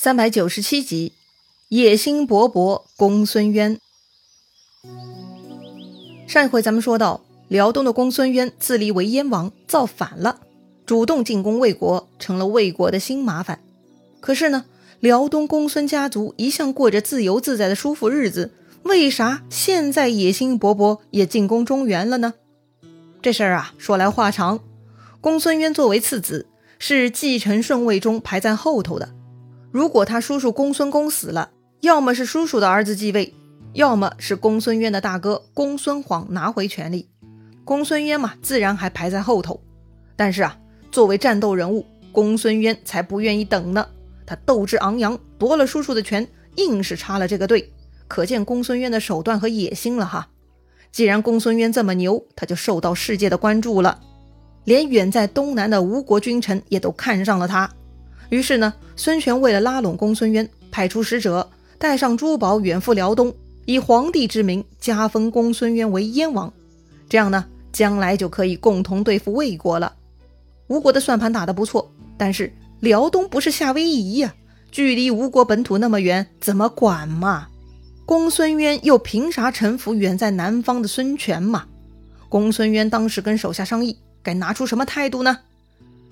三百九十七集，野心勃勃，公孙渊。上一回咱们说到，辽东的公孙渊自立为燕王，造反了，主动进攻魏国，成了魏国的新麻烦。可是呢，辽东公孙家族一向过着自由自在的舒服日子，为啥现在野心勃勃，也进攻中原了呢？这事儿啊，说来话长。公孙渊作为次子，是继承顺位中排在后头的。如果他叔叔公孙公死了，要么是叔叔的儿子继位，要么是公孙渊的大哥公孙晃拿回权力。公孙渊嘛，自然还排在后头。但是啊，作为战斗人物，公孙渊才不愿意等呢。他斗志昂扬，夺了叔叔的权，硬是插了这个队，可见公孙渊的手段和野心了哈。既然公孙渊这么牛，他就受到世界的关注了，连远在东南的吴国君臣也都看上了他。于是呢，孙权为了拉拢公孙渊，派出使者带上珠宝远赴辽东，以皇帝之名加封公孙渊为燕王。这样呢，将来就可以共同对付魏国了。吴国的算盘打得不错，但是辽东不是夏威夷呀，距离吴国本土那么远，怎么管嘛？公孙渊又凭啥臣服远在南方的孙权嘛？公孙渊当时跟手下商议，该拿出什么态度呢？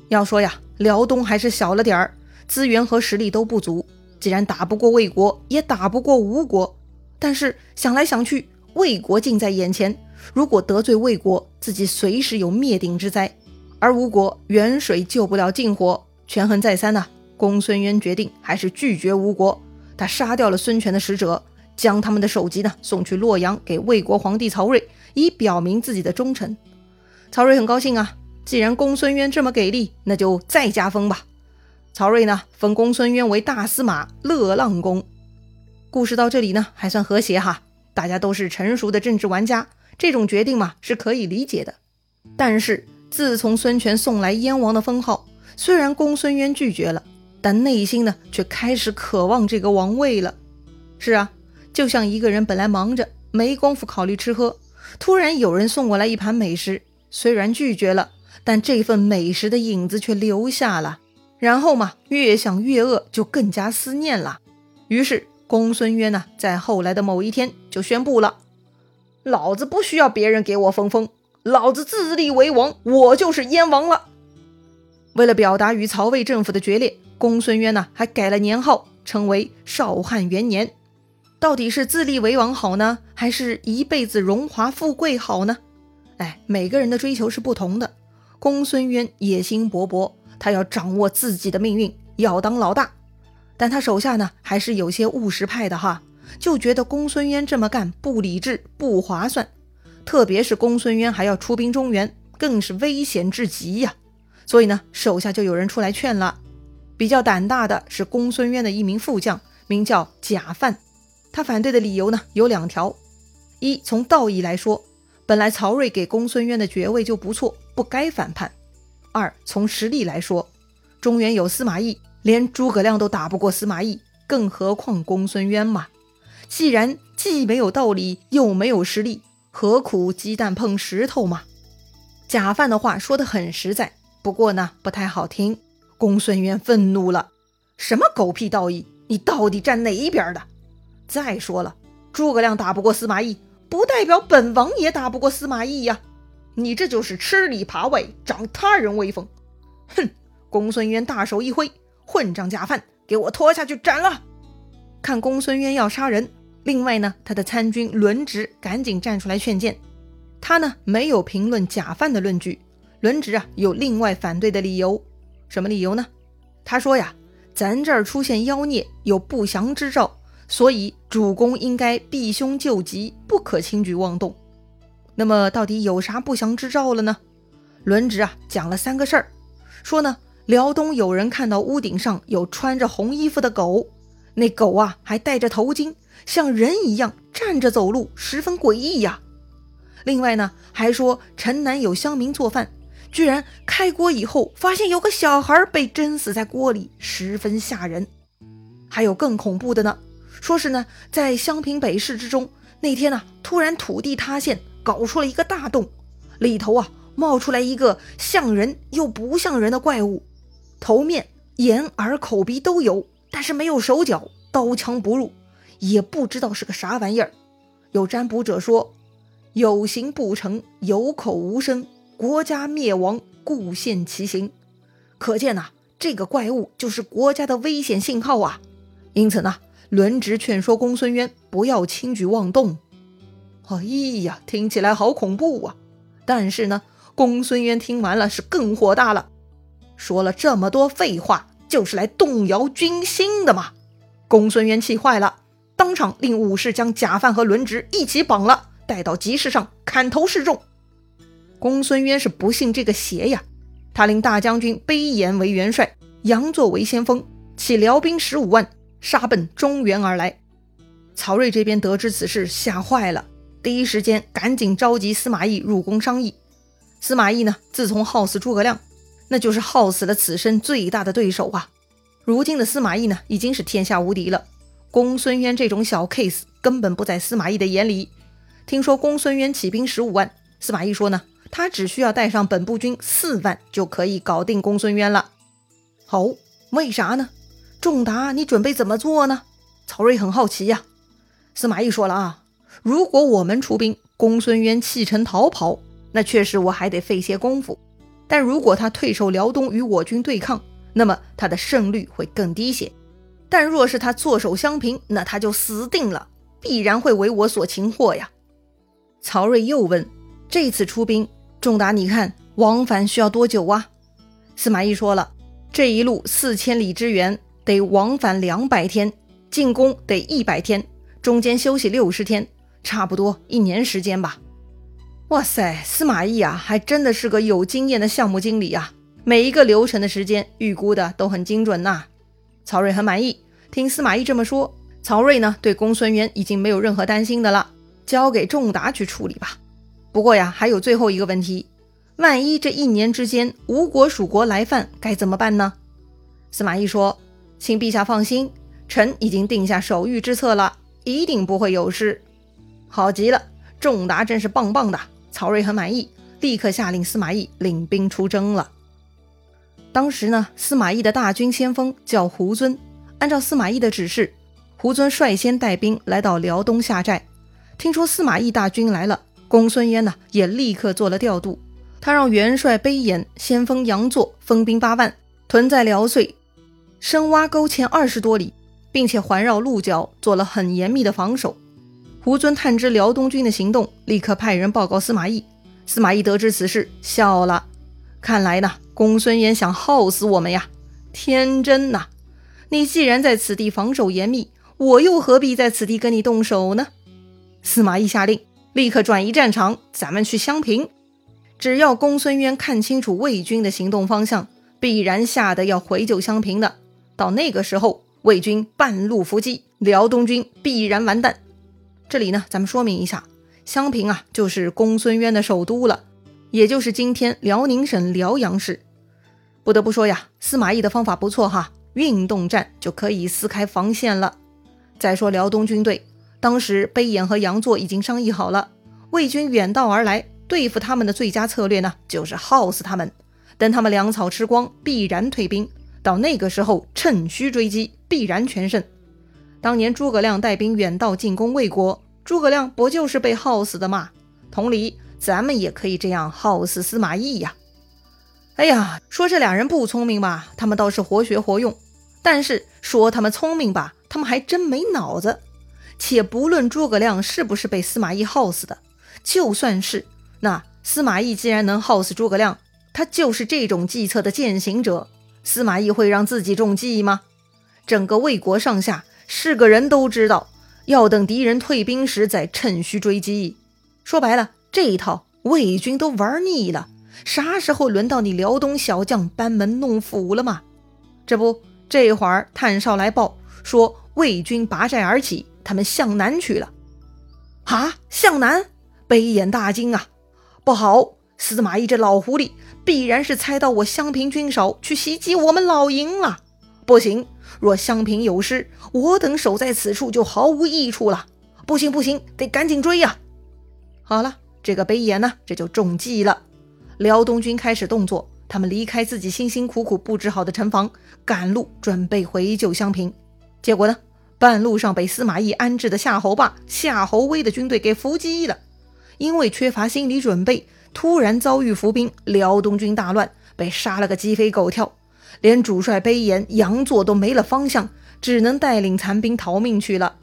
要说呀，辽东还是小了点儿，资源和实力都不足。既然打不过魏国，也打不过吴国。但是想来想去，魏国近在眼前，如果得罪魏国，自己随时有灭顶之灾。而吴国远水救不了近火，权衡再三呢，公孙渊决定还是拒绝吴国。他杀掉了孙权的使者，将他们的首级呢送去洛阳给魏国皇帝曹睿，以表明自己的忠诚。曹睿很高兴啊。既然公孙渊这么给力，那就再加封吧。曹睿呢，封公孙渊为大司马、乐浪公。故事到这里呢，还算和谐哈。大家都是成熟的政治玩家，这种决定嘛是可以理解的。但是自从孙权送来燕王的封号，虽然公孙渊拒绝了，但内心呢却开始渴望这个王位了。是啊，就像一个人本来忙着没工夫考虑吃喝，突然有人送过来一盘美食，虽然拒绝了。但这份美食的影子却留下了，然后嘛，越想越饿，就更加思念了。于是公孙渊呢，在后来的某一天就宣布了：“老子不需要别人给我封封，老子自立为王，我就是燕王了。”为了表达与曹魏政府的决裂，公孙渊呢还改了年号，称为少汉元年。到底是自立为王好呢，还是一辈子荣华富贵好呢？哎，每个人的追求是不同的。公孙渊野心勃勃，他要掌握自己的命运，要当老大。但他手下呢，还是有些务实派的哈，就觉得公孙渊这么干不理智、不划算。特别是公孙渊还要出兵中原，更是危险至极呀。所以呢，手下就有人出来劝了。比较胆大的是公孙渊的一名副将，名叫贾范。他反对的理由呢有两条：一，从道义来说。本来曹睿给公孙渊的爵位就不错，不该反叛。二从实力来说，中原有司马懿，连诸葛亮都打不过司马懿，更何况公孙渊嘛？既然既没有道理，又没有实力，何苦鸡蛋碰石头嘛？贾范的话说的很实在，不过呢不太好听。公孙渊愤怒了：什么狗屁道义？你到底站哪一边的？再说了，诸葛亮打不过司马懿。不代表本王也打不过司马懿呀！你这就是吃里扒外，长他人威风。哼！公孙渊大手一挥，混账假犯，给我拖下去斩了！看公孙渊要杀人，另外呢，他的参军轮值赶紧站出来劝谏。他呢没有评论假犯的论据，轮值啊有另外反对的理由。什么理由呢？他说呀，咱这儿出现妖孽，有不祥之兆。所以主公应该避凶救急，不可轻举妄动。那么到底有啥不祥之兆了呢？轮值啊讲了三个事儿，说呢辽东有人看到屋顶上有穿着红衣服的狗，那狗啊还戴着头巾，像人一样站着走路，十分诡异呀。另外呢还说城南有乡民做饭，居然开锅以后发现有个小孩被蒸死在锅里，十分吓人。还有更恐怖的呢。说是呢，在襄平北市之中，那天呢，突然土地塌陷，搞出了一个大洞，里头啊，冒出来一个像人又不像人的怪物，头面、眼、耳、口、鼻都有，但是没有手脚，刀枪不入，也不知道是个啥玩意儿。有占卜者说：“有形不成，有口无声，国家灭亡，故现其形。”可见呐，这个怪物就是国家的危险信号啊！因此呢，轮值劝说公孙渊不要轻举妄动。哎呀，听起来好恐怖啊！但是呢，公孙渊听完了是更火大了，说了这么多废话，就是来动摇军心的嘛！公孙渊气坏了，当场令武士将贾范和轮值一起绑了，带到集市上砍头示众。公孙渊是不信这个邪呀！他令大将军卑延为元帅，杨作为先锋，起辽兵十五万，杀奔中原而来。曹睿这边得知此事，吓坏了，第一时间赶紧召集司马懿入宫商议。司马懿呢，自从耗死诸葛亮，那就是耗死了此生最大的对手啊。如今的司马懿呢，已经是天下无敌了。公孙渊这种小 case 根本不在司马懿的眼里。听说公孙渊起兵十五万，司马懿说呢。他只需要带上本部军四万就可以搞定公孙渊了。好，为啥呢？仲达，你准备怎么做呢？曹睿很好奇呀。司马懿说了啊，如果我们出兵，公孙渊弃城逃跑，那确实我还得费些功夫。但如果他退守辽东与我军对抗，那么他的胜率会更低些。但若是他坐守襄平，那他就死定了，必然会为我所擒获呀。曹睿又问：这次出兵？仲达，你看往返需要多久啊？司马懿说了，这一路四千里之远，得往返两百天，进攻得一百天，中间休息六十天，差不多一年时间吧。哇塞，司马懿啊，还真的是个有经验的项目经理啊，每一个流程的时间预估的都很精准呐。曹睿很满意，听司马懿这么说，曹睿呢对公孙渊已经没有任何担心的了，交给仲达去处理吧。不过呀，还有最后一个问题，万一这一年之间吴国蜀国来犯，该怎么办呢？司马懿说：“请陛下放心，臣已经定下守御之策了，一定不会有事。”好极了，仲达真是棒棒的。曹睿很满意，立刻下令司马懿领兵出征了。当时呢，司马懿的大军先锋叫胡遵，按照司马懿的指示，胡遵率先带兵来到辽东下寨。听说司马懿大军来了。公孙渊呢，也立刻做了调度。他让元帅卑延、先锋杨作分兵八万，屯在辽遂，深挖沟堑二十多里，并且环绕鹿角做了很严密的防守。胡遵探知辽东军的行动，立刻派人报告司马懿。司马懿得知此事，笑了。看来呢，公孙渊想耗死我们呀！天真呐！你既然在此地防守严密，我又何必在此地跟你动手呢？司马懿下令。立刻转移战场，咱们去襄平。只要公孙渊看清楚魏军的行动方向，必然吓得要回救襄平的。到那个时候，魏军半路伏击，辽东军必然完蛋。这里呢，咱们说明一下，襄平啊，就是公孙渊的首都了，也就是今天辽宁省辽阳市。不得不说呀，司马懿的方法不错哈，运动战就可以撕开防线了。再说辽东军队。当时，卑延和杨作已经商议好了，魏军远道而来，对付他们的最佳策略呢，就是耗死他们。等他们粮草吃光，必然退兵。到那个时候，趁虚追击，必然全胜。当年诸葛亮带兵远道进攻魏国，诸葛亮不就是被耗死的吗？同理，咱们也可以这样耗死司马懿呀。哎呀，说这俩人不聪明吧，他们倒是活学活用；但是说他们聪明吧，他们还真没脑子。且不论诸葛亮是不是被司马懿耗死的，就算是那司马懿既然能耗死诸葛亮，他就是这种计策的践行者。司马懿会让自己中计吗？整个魏国上下是个人都知道，要等敌人退兵时再趁虚追击。说白了，这一套魏军都玩腻了，啥时候轮到你辽东小将班门弄斧了吗？这不，这会儿探哨来报说魏军拔寨而起。他们向南去了，啊！向南，北眼大惊啊！不好，司马懿这老狐狸必然是猜到我襄平军少，去袭击我们老营了。不行，若襄平有失，我等守在此处就毫无益处了。不行，不行，得赶紧追呀！好了，这个北野呢，这就中计了。辽东军开始动作，他们离开自己辛辛苦苦布置好的城防，赶路准备回救襄平。结果呢，半路上被司马懿安置的夏侯霸、夏侯威的军队给伏击了。因为缺乏心理准备，突然遭遇伏兵，辽东军大乱，被杀了个鸡飞狗跳，连主帅卑颜、杨座都没了方向，只能带领残兵逃命去了。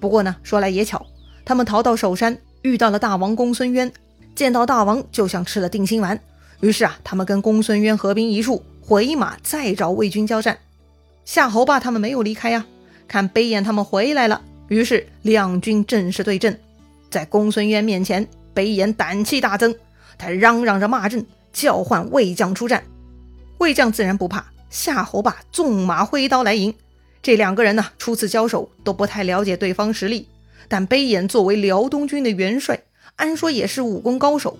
不过呢，说来也巧，他们逃到首山，遇到了大王公孙渊，见到大王就像吃了定心丸。于是啊，他们跟公孙渊合兵一处，回马再找魏军交战。夏侯霸他们没有离开呀，看卑颜他们回来了，于是两军正式对阵。在公孙渊面前，卑颜胆气大增，他嚷嚷着骂阵，叫唤魏将出战。魏将自然不怕，夏侯霸纵马挥刀来迎。这两个人呢，初次交手都不太了解对方实力。但卑颜作为辽东军的元帅，按说也是武功高手。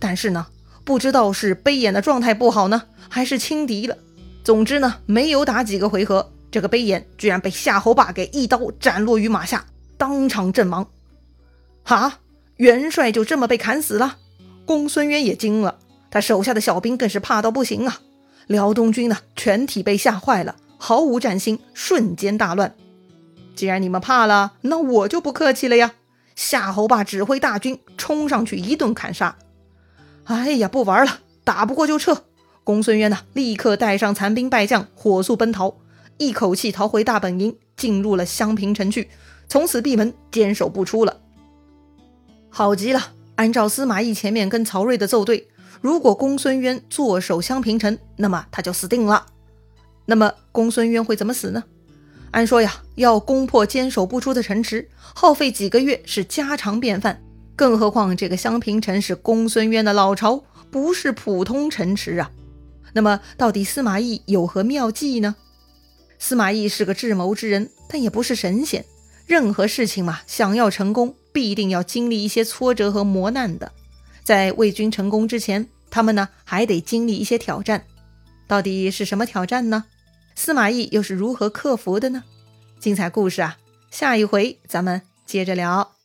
但是呢，不知道是卑颜的状态不好呢，还是轻敌了。总之呢，没有打几个回合，这个卑颜居然被夏侯霸给一刀斩落于马下，当场阵亡。哈，元帅就这么被砍死了？公孙渊也惊了，他手下的小兵更是怕到不行啊！辽东军呢，全体被吓坏了。毫无战心，瞬间大乱。既然你们怕了，那我就不客气了呀！夏侯霸指挥大军冲上去，一顿砍杀。哎呀，不玩了，打不过就撤。公孙渊呢，立刻带上残兵败将，火速奔逃，一口气逃回大本营，进入了襄平城去，从此闭门坚守不出了。好极了，按照司马懿前面跟曹睿的奏对，如果公孙渊坐守襄平城，那么他就死定了。那么公孙渊会怎么死呢？按说呀，要攻破坚守不出的城池，耗费几个月是家常便饭。更何况这个襄平城是公孙渊的老巢，不是普通城池啊。那么到底司马懿有何妙计呢？司马懿是个智谋之人，但也不是神仙。任何事情嘛，想要成功，必定要经历一些挫折和磨难的。在魏军成功之前，他们呢还得经历一些挑战。到底是什么挑战呢？司马懿又是如何克服的呢？精彩故事啊，下一回咱们接着聊。